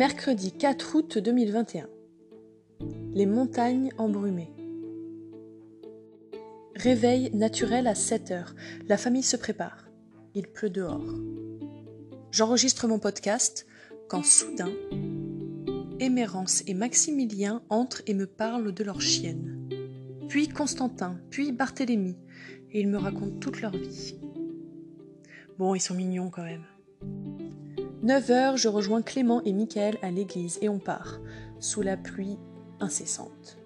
Mercredi 4 août 2021. Les montagnes embrumées. Réveil naturel à 7 heures. La famille se prépare. Il pleut dehors. J'enregistre mon podcast quand soudain, Émérance et Maximilien entrent et me parlent de leur chienne. Puis Constantin, puis Barthélemy, et ils me racontent toute leur vie. Bon, ils sont mignons quand même. 9 heures, je rejoins Clément et Michael à l'église et on part, sous la pluie incessante.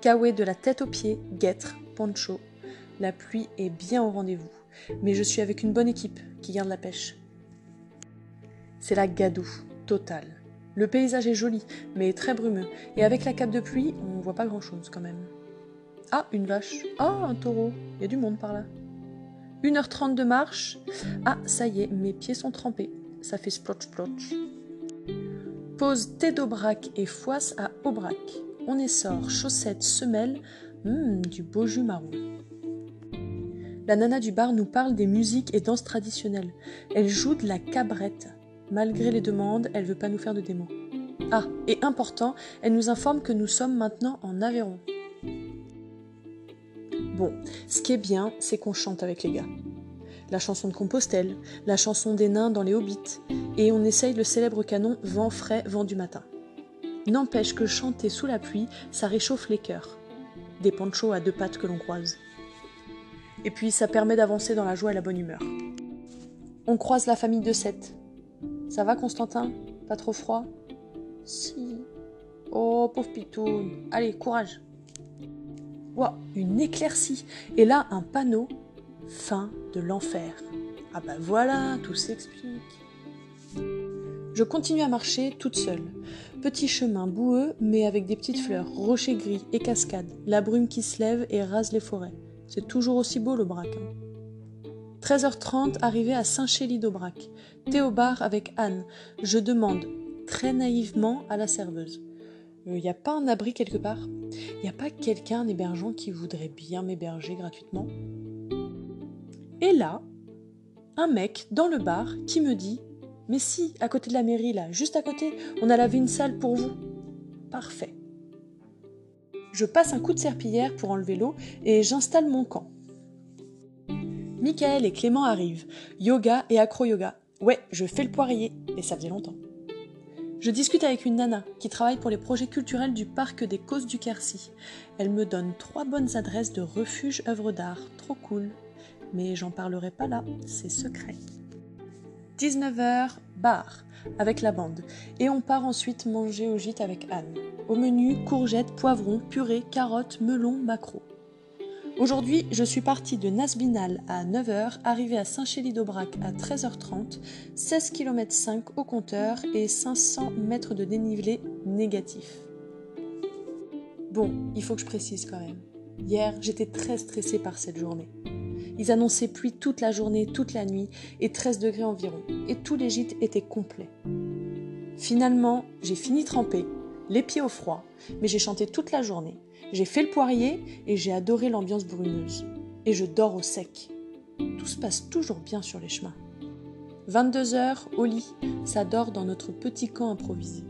Kawe de la tête aux pieds, guêtre, poncho. La pluie est bien au rendez-vous, mais je suis avec une bonne équipe qui garde la pêche. C'est la gadoue, totale. Le paysage est joli, mais très brumeux, et avec la cape de pluie, on voit pas grand-chose quand même. Ah, une vache. Ah, un taureau. Il y a du monde par là. 1h30 de marche. Ah, ça y est, mes pieds sont trempés ça fait splotch-splotch. Pose thé d'Aubrac et foisse à Aubrac. On essore chaussettes, semelles, hum, du beau jus marron. La nana du bar nous parle des musiques et danses traditionnelles. Elle joue de la cabrette. Malgré les demandes, elle veut pas nous faire de démons. Ah, et important, elle nous informe que nous sommes maintenant en Aveyron. Bon, ce qui est bien, c'est qu'on chante avec les gars la chanson de Compostelle, la chanson des nains dans les Hobbits, et on essaye le célèbre canon Vent frais, vent du matin. N'empêche que chanter sous la pluie, ça réchauffe les cœurs. Des ponchos à deux pattes que l'on croise. Et puis ça permet d'avancer dans la joie et la bonne humeur. On croise la famille de Seth. Ça va Constantin? Pas trop froid? Si. Oh pauvre pitoun. Allez, courage. Ouah, une éclaircie. Et là, un panneau fin de l'enfer. Ah bah voilà, tout s'explique. Je continue à marcher toute seule. Petit chemin boueux, mais avec des petites fleurs, rochers gris et cascades, la brume qui se lève et rase les forêts. C'est toujours aussi beau le brac. 13h30, hein. arrivé à Saint-Chély d'Aubrac. Théobar avec Anne. Je demande très naïvement à la serveuse. Il euh, n'y a pas un abri quelque part? Il n'y a pas quelqu'un, un hébergeant qui voudrait bien m'héberger gratuitement? Et là, un mec dans le bar qui me dit Mais si, à côté de la mairie, là, juste à côté, on a lavé une salle pour vous. Parfait. Je passe un coup de serpillière pour enlever l'eau et j'installe mon camp. Michael et Clément arrivent. Yoga et acro-yoga. Ouais, je fais le poirier, et ça faisait longtemps. Je discute avec une nana qui travaille pour les projets culturels du parc des Causes du Quercy. Elle me donne trois bonnes adresses de refuge œuvres d'art. Trop cool mais j'en parlerai pas là, c'est secret. 19h, bar, avec la bande, et on part ensuite manger au gîte avec Anne. Au menu, courgettes, poivrons, purée, carottes, melons, maquereaux. Aujourd'hui, je suis partie de Nasbinal à 9h, arrivée à Saint-Chély-d'Aubrac à 13h30, 16 km 5 au compteur et 500 mètres de dénivelé négatif. Bon, il faut que je précise quand même. Hier, j'étais très stressée par cette journée. Ils annonçaient pluie toute la journée, toute la nuit, et 13 degrés environ, et tous les gîtes étaient complets. Finalement, j'ai fini trempé, les pieds au froid, mais j'ai chanté toute la journée. J'ai fait le poirier et j'ai adoré l'ambiance brumeuse. Et je dors au sec. Tout se passe toujours bien sur les chemins. 22 heures, au lit, ça dort dans notre petit camp improvisé.